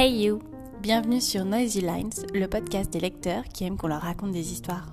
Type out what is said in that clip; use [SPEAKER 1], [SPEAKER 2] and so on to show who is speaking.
[SPEAKER 1] Hey you Bienvenue sur Noisy Lines, le podcast des lecteurs qui aiment qu'on leur raconte des histoires.